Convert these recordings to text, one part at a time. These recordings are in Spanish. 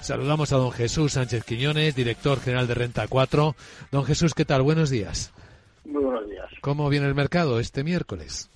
Saludamos a don Jesús Sánchez Quiñones, director general de Renta 4. Don Jesús, ¿qué tal? Buenos días. Muy buenos días. ¿Cómo viene el mercado este miércoles?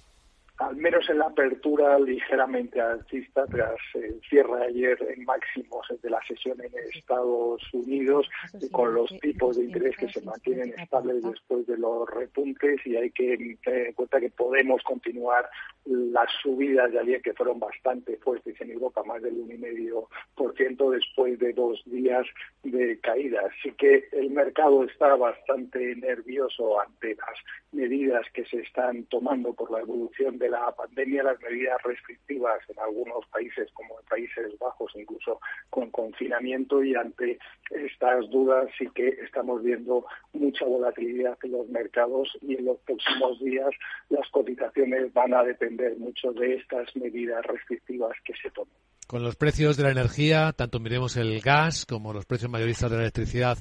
Al menos en la apertura ligeramente alcista tras el cierre ayer en máximos de la sesión en Estados Unidos con los tipos de interés que se mantienen estables después de los repuntes y hay que tener en cuenta que podemos continuar las subidas de ayer que fueron bastante fuertes en Europa, más del 1,5% después de dos días de caída. Así que el mercado está bastante nervioso ante las medidas que se están tomando por la evolución de la pandemia, las medidas restrictivas en algunos países como en Países Bajos, incluso con confinamiento y ante estas dudas sí que estamos viendo mucha volatilidad en los mercados y en los próximos días las cotizaciones van a depender mucho de estas medidas restrictivas que se tomen. Con los precios de la energía, tanto miremos el gas como los precios mayoristas de la electricidad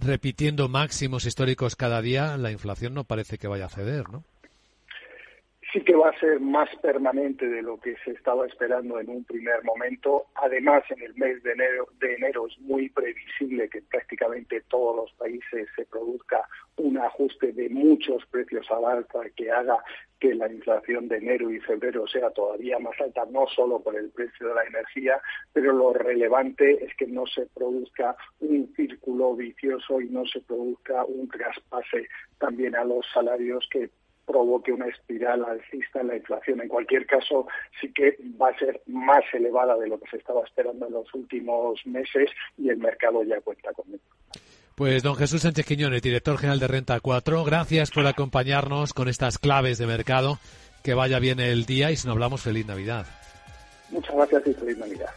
repitiendo máximos históricos cada día, la inflación no parece que vaya a ceder, ¿no? Sí que va a ser más permanente de lo que se estaba esperando en un primer momento. Además, en el mes de enero, de enero es muy previsible que prácticamente todos los países se produzca un ajuste de muchos precios al alza que haga que la inflación de enero y febrero sea todavía más alta, no solo por el precio de la energía, pero lo relevante es que no se produzca un círculo vicioso y no se produzca un traspase también a los salarios que provoque una espiral alcista en la inflación. En cualquier caso, sí que va a ser más elevada de lo que se estaba esperando en los últimos meses y el mercado ya cuenta con ello. Pues don Jesús Sánchez Quiñones, director general de Renta 4, gracias por acompañarnos con estas claves de mercado. Que vaya bien el día y si no hablamos, feliz Navidad. Muchas gracias y feliz Navidad.